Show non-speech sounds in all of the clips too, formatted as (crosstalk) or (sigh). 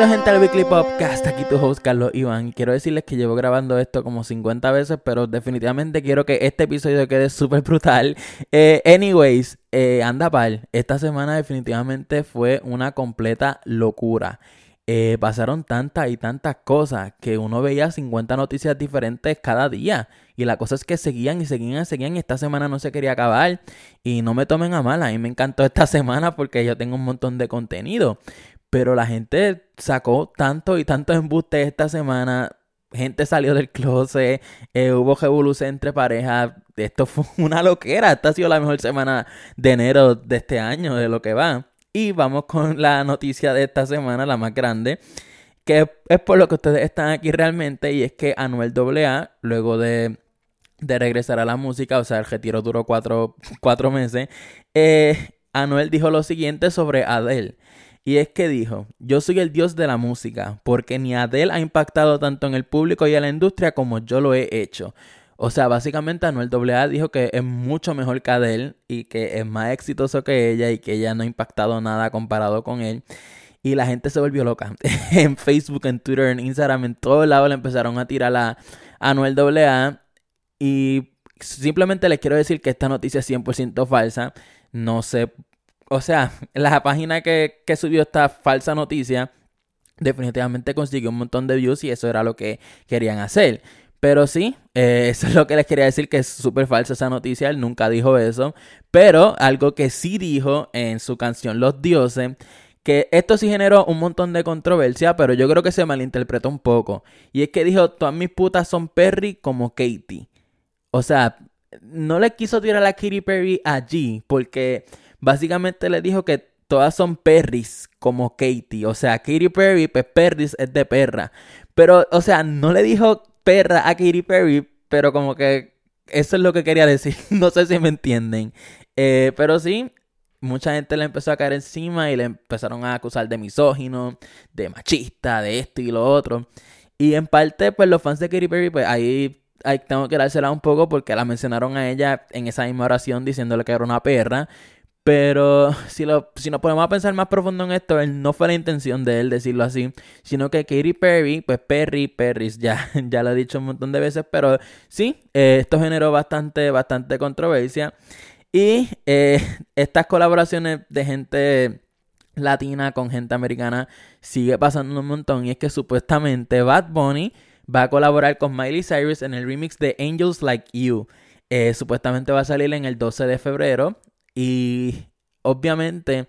Bienvenidos gente al Weekly Podcast, aquí tu host Carlos Iván. Quiero decirles que llevo grabando esto como 50 veces, pero definitivamente quiero que este episodio quede súper brutal. Eh, anyways, eh, anda pal, esta semana definitivamente fue una completa locura. Eh, pasaron tantas y tantas cosas que uno veía 50 noticias diferentes cada día. Y la cosa es que seguían y seguían y seguían. Y esta semana no se quería acabar. Y no me tomen a mal, a mí me encantó esta (laughs) semana porque yo tengo un montón de contenido. Pero la gente sacó tanto y tantos embustes esta semana. Gente salió del closet, eh, hubo revolución entre parejas. Esto fue (laughs) una loquera. Esta ha sido la mejor semana de enero de este año, de lo que va. Y vamos con (laughs) la noticia de esta semana, la más grande, que es por lo que ustedes están aquí realmente, y es que Anuel AA, luego de, de regresar a la música, o sea, el retiro duró cuatro, (laughs) cuatro meses, eh, Anuel dijo lo siguiente sobre Adele. Y es que dijo, yo soy el dios de la música, porque ni Adele ha impactado tanto en el público y en la industria como yo lo he hecho. O sea, básicamente Anuel AA dijo que es mucho mejor que Adele y que es más exitoso que ella y que ella no ha impactado nada comparado con él. Y la gente se volvió loca. (laughs) en Facebook, en Twitter, en Instagram, en todos lados le empezaron a tirar a Anuel AA. Y simplemente les quiero decir que esta noticia es 100% falsa. No sé o sea, (laughs) la página que, subió esta falsa noticia definitivamente consiguió un montón de views y eso era lo que querían hacer. Pero sí, eh, (laughs) eso es lo que les quería decir, que es súper falsa esa noticia, él nunca dijo eso. Pero algo que sí dijo en su canción Los Dioses, que esto sí generó un montón de controversia, pero yo creo que se malinterpretó un poco. Y es que dijo, todas mis putas son Perry como Katie. O sea, no le quiso tirar a Katy Perry allí, porque básicamente le dijo que todas son perris como Katie. O sea, Katy Perry, pues perris es de perra. Pero, o sea, no le dijo perra a Katy Perry, pero como que eso es lo que quería decir. (laughs) no sé si me entienden. Eh, pero sí, mucha gente le empezó a caer encima y le empezaron a acusar de misógino, de machista, de esto y lo otro. Y en parte, pues los fans de Katy Perry, pues ahí, ahí tengo que dársela un poco porque la mencionaron a ella en esa misma oración diciéndole que era una perra. Pero si, lo, si nos ponemos a pensar más profundo en esto, él no fue la intención de él decirlo así, sino que Katy Perry, pues Perry, Perry, (laughs) ya, ya lo he dicho un montón de veces, pero sí, eh, esto generó bastante, bastante controversia. Y eh, estas colaboraciones de gente latina con gente americana sigue pasando un montón. Y es que supuestamente Bad Bunny va a colaborar con Miley Cyrus en el remix de Angels Like You. Eh, supuestamente va a salir en el 12 de febrero. Y obviamente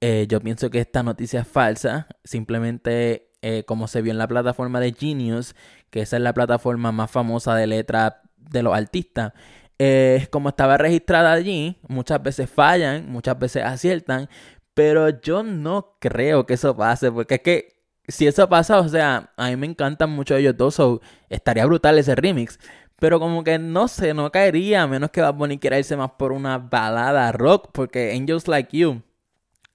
eh, yo pienso que esta noticia es falsa. Simplemente eh, como se vio en la plataforma de Genius, que esa es la plataforma más famosa de letra de los artistas. Eh, como estaba registrada allí, muchas veces fallan, muchas veces aciertan, pero yo no creo que eso pase, porque es que si eso pasa, o sea, a mí me encantan mucho ellos dos, so estaría brutal ese remix. Pero como que no sé, no caería a menos que Bad Bunny quiera irse más por una balada rock, porque Angels Like You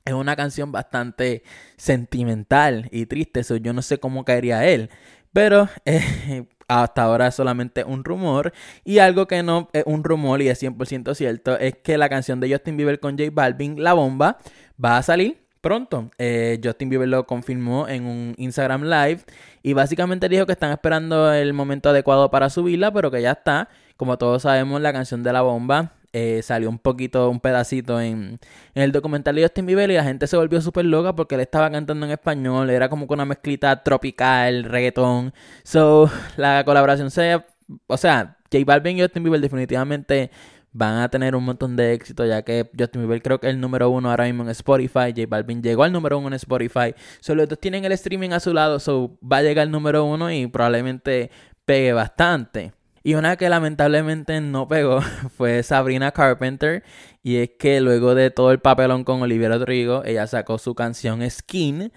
es una canción bastante sentimental y triste, eso yo no sé cómo caería él. Pero (laughs) eh, hasta ahora es solamente un rumor. Y algo que no es un rumor y es 100% cierto es que la canción de Justin Bieber con J Balvin, La Bomba, va a salir pronto. Eh, Justin Bieber lo confirmó en un Instagram Live y básicamente dijo que están esperando el momento adecuado para subirla, pero que ya está. Como todos sabemos, la canción de la bomba eh, salió un poquito, un pedacito en, el documental de Justin Bieber y la gente se volvió súper loca porque él estaba cantando en español, era como con una mezclita tropical, reggaetón. So, la colaboración se... O sea, J Balvin y Justin Bieber definitivamente van a tener un montón de éxito, ya que Justin Bieber creo que es el número uno ahora mismo en Spotify, J Balvin llegó al número uno en Spotify, solo dos tienen el streaming a su lado, so va a llegar al número uno y probablemente pegue bastante. Y una que lamentablemente no pegó (laughs) fue Sabrina Carpenter. Y es que luego de todo el papelón con Olivia Rodrigo, ella sacó su canción Skin.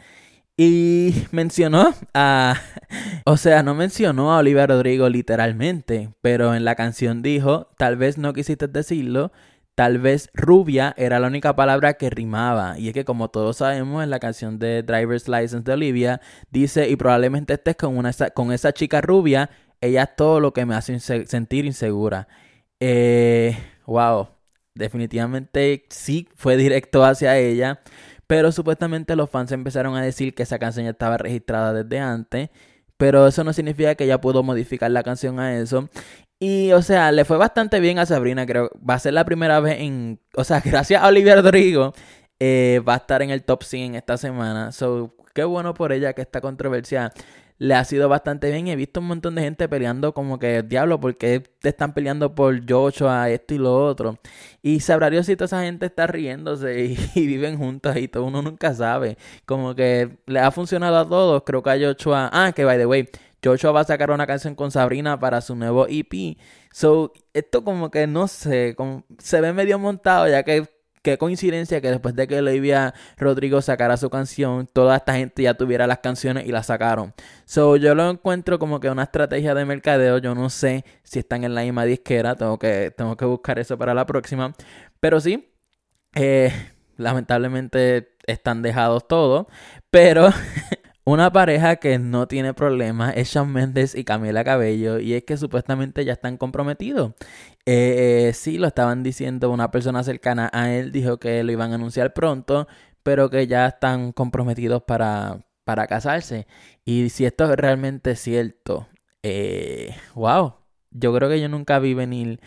Y mencionó a... O sea, no mencionó a Olivia Rodrigo literalmente, pero en la canción dijo, tal vez no quisiste decirlo, tal vez rubia era la única palabra que rimaba. Y es que como todos sabemos en la canción de Driver's License de Olivia, dice, y probablemente estés con, una, con esa chica rubia, ella es todo lo que me hace sentir insegura. Eh, wow, definitivamente sí fue directo hacia ella. Pero supuestamente los fans empezaron a decir que esa canción ya estaba registrada desde antes. Pero eso no significa que ella pudo modificar la canción a eso. Y, o sea, le fue bastante bien a Sabrina, creo. Va a ser la primera vez en... O sea, (laughs) gracias a Olivia Rodrigo, eh, va a estar en el top 100 esta semana. So, qué bueno por ella que esta controversia le ha sido bastante bien. He visto un montón de gente peleando como que, diablo, porque te están peleando por Joshua, esto y lo otro. Y sabrá Dios si toda esa gente está riéndose (laughs) y, viven juntos y todo uno nunca sabe. Como que le ha funcionado a todos. Creo que a Joshua... Ah, que by the way, Joshua va a sacar una canción con Sabrina para su nuevo EP. So, esto como que no sé, como, se ve medio montado ya que qué coincidencia que después de que Olivia Rodrigo sacara su canción, toda esta gente ya tuviera las canciones y las sacaron. So, yo lo encuentro como que una estrategia de mercadeo. Yo no sé si están en la misma disquera. Tengo que, tengo que buscar eso para la próxima. Pero sí, eh, lamentablemente están dejados todos. Pero (laughs) Una pareja que no tiene problemas es Shawn Mendes y Camila Cabello y es que supuestamente ya están comprometidos. Eh, eh, sí, lo estaban diciendo una persona cercana a él, dijo que lo iban a anunciar pronto, pero que ya están comprometidos para, para casarse. Y si esto es realmente cierto, eh, wow, yo creo que yo nunca vi venir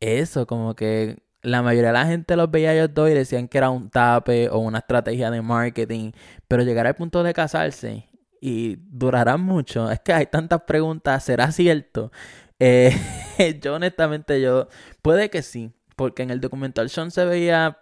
eso, como que la mayoría de la gente los veía a ellos dos y decían que era un tape o una estrategia de marketing, pero llegar al punto de casarse y durará mucho. Es que hay tantas preguntas, ¿será cierto? Eh, (laughs) yo honestamente yo, puede que sí, porque en el documental Sean se veía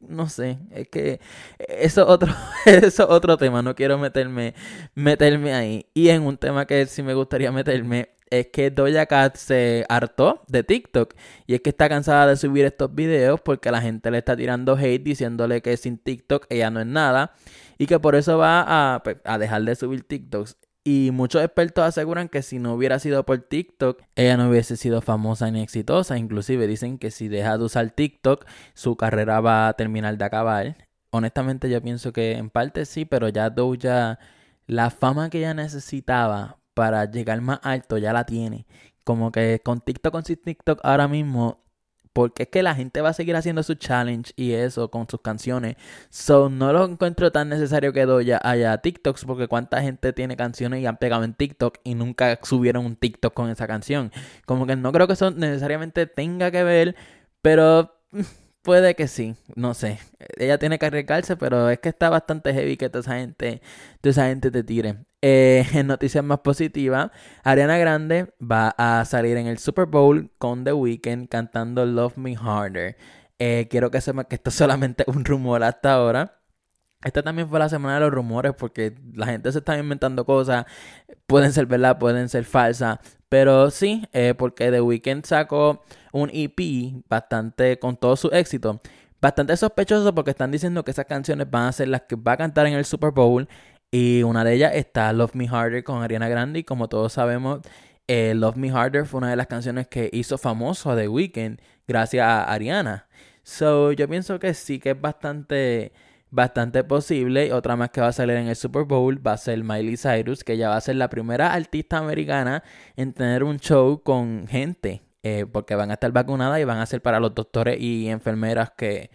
no sé, es que eso es otro, (laughs) eso otro tema, no quiero meterme, meterme ahí. Y en un tema que sí me gustaría meterme es que Doja Cat se hartó de TikTok y es que está cansada de subir estos videos porque la gente le está tirando hate diciéndole que sin TikTok ella no es nada y que por eso va a, pues, a dejar de subir TikToks. Y muchos expertos aseguran que si no hubiera sido por TikTok, ella no hubiese sido famosa ni exitosa. Inclusive dicen que si deja de usar TikTok, su carrera va a terminar de acabar. Honestamente yo pienso que en parte sí, pero ya Doja, la fama que ella necesitaba para llegar más alto ya la tiene. Como que con TikTok, con TikTok ahora mismo porque es que la gente va a seguir haciendo su challenge y eso con sus canciones. So, no lo encuentro tan necesario que Doya haya TikToks, porque cuánta gente tiene canciones y han pegado en TikTok y nunca subieron un TikTok con esa canción. Como que no creo que eso necesariamente tenga que ver, pero (laughs) Puede que sí, no sé. Ella tiene que arriesgarse, pero es que está bastante heavy que toda esa gente, toda esa gente te tire. Eh, (laughs) en noticias más positivas, Ariana Grande va a salir en el Super Bowl con The Weeknd cantando Love Me Harder. Eh, quiero que sepa que esto (laughs) es solamente un rumor hasta ahora. Esta también fue la semana de los rumores porque la gente se está inventando cosas. Pueden ser verdad, pueden ser falsas. Pero sí, eh, porque The Weeknd sacó un EP bastante con todo su éxito. Bastante sospechoso porque están diciendo que esas canciones van a ser las que va a cantar en el Super Bowl. Y una de ellas está Love Me Harder con Ariana Grande. Y como todos sabemos, eh, Love Me Harder fue una de las canciones que hizo famoso a The Weeknd gracias a Ariana. So yo pienso que sí que es bastante bastante posible. Otra más que va a salir en el Super Bowl va a ser Miley Cyrus, que ya va a ser la primera artista americana en tener un show con gente, eh, porque van a estar vacunadas y van a ser para los doctores y enfermeras que,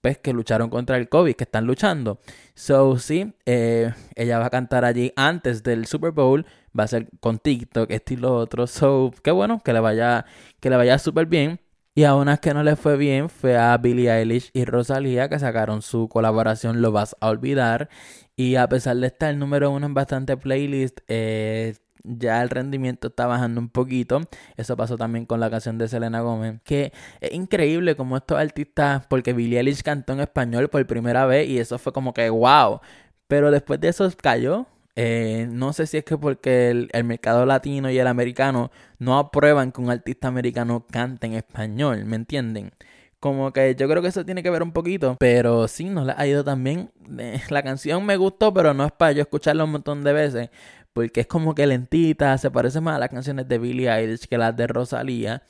pues, que lucharon contra el COVID, que están luchando. So, sí, eh, ella va a cantar allí antes del Super Bowl, va a ser con TikTok, estilo otro. So, qué bueno, que le vaya, que le vaya súper bien. Y a unas que no le fue bien fue a Billie Eilish y Rosalía que sacaron su colaboración Lo Vas a Olvidar. Y a pesar de estar número uno en bastante playlist, eh, ya el rendimiento está bajando un poquito. Eso pasó también con la canción de Selena Gómez. Que es increíble como estos artistas, porque Billie Eilish cantó en español por primera vez y eso fue como que wow. Pero después de eso cayó. Eh, no sé si es que porque el, mercado latino y el americano no aprueban que un artista americano cante en español, ¿me entienden? Como que yo creo que eso tiene que ver un poquito, pero sí, nos la ha ido también. Eh, la canción me gustó, pero no es para yo escucharla un montón de veces, porque es como que lentita, se parece más a las canciones de Billie Eilish que las de Rosalía.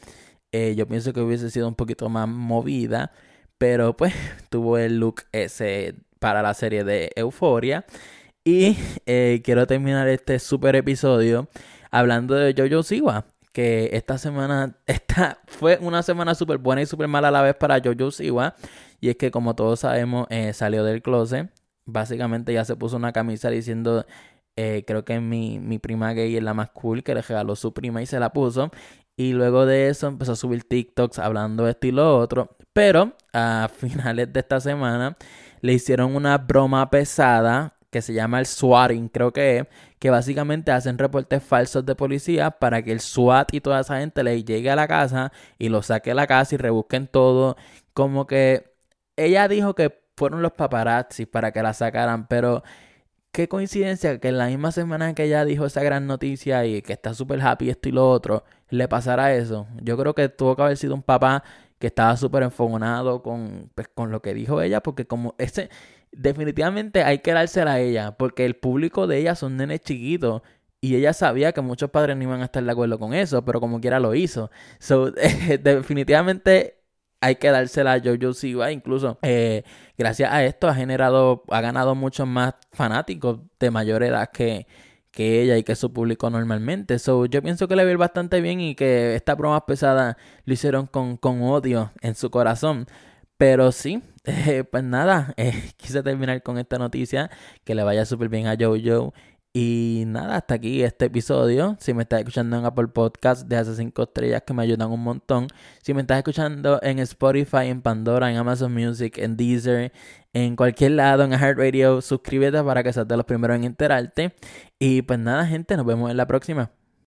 Eh, yo pienso que hubiese sido un poquito más movida, pero pues (laughs) tuvo el look ese para la serie de Euforia. Y eh, quiero terminar este super episodio hablando de Jojo Siwa. Que esta semana (laughs) esta fue una semana súper buena y súper mala a la vez para Jojo Siwa. Y es que, como todos sabemos, eh, salió del closet. básicamente ya se puso una camisa diciendo eh, creo que mi, mi prima gay es la más cool que le regaló su prima y se la puso. Y luego de eso empezó a subir TikToks hablando esto y lo otro. Pero a (laughs) finales de esta semana le hicieron una broma pesada que se llama el swatting, creo que es, que básicamente hacen reportes falsos de policía para que el SWAT y toda esa gente le llegue a la casa y lo saque a la casa y rebusquen todo. Como que ella dijo que fueron los paparazzi para que la sacaran, pero qué coincidencia que en la misma semana que ella dijo esa gran noticia y que está súper happy esto y lo otro, le pasara eso. Yo creo que tuvo que haber sido un papá que estaba súper enfogonado con, pues, con lo que dijo ella, porque como ese, definitivamente hay que dársela a ella, porque el público de ella son nenes chiquitos. Y ella sabía que muchos padres no iban a estar de acuerdo con eso, pero como quiera lo hizo. So, (laughs) definitivamente hay que dársela a Jojo Siwa. Incluso eh, gracias a esto ha generado, ha ganado muchos más fanáticos de mayor edad que, que ella y que su público normalmente. So, yo pienso que le va bastante bien y que esta broma pesada lo hicieron con, con odio en su corazón. Pero sí, (laughs) eh, pues nada, eh, (laughs) quise terminar con esta noticia. Que le vaya súper bien a Jojo. Y nada, hasta aquí este episodio. Si me estás escuchando en Apple Podcast, deja 5 estrellas que me ayudan un montón. Si me estás escuchando en Spotify, en Pandora, en Amazon Music, en Deezer, en cualquier lado, en Radio, suscríbete para que seas de los primeros en enterarte. Y pues nada, gente, nos vemos en la próxima.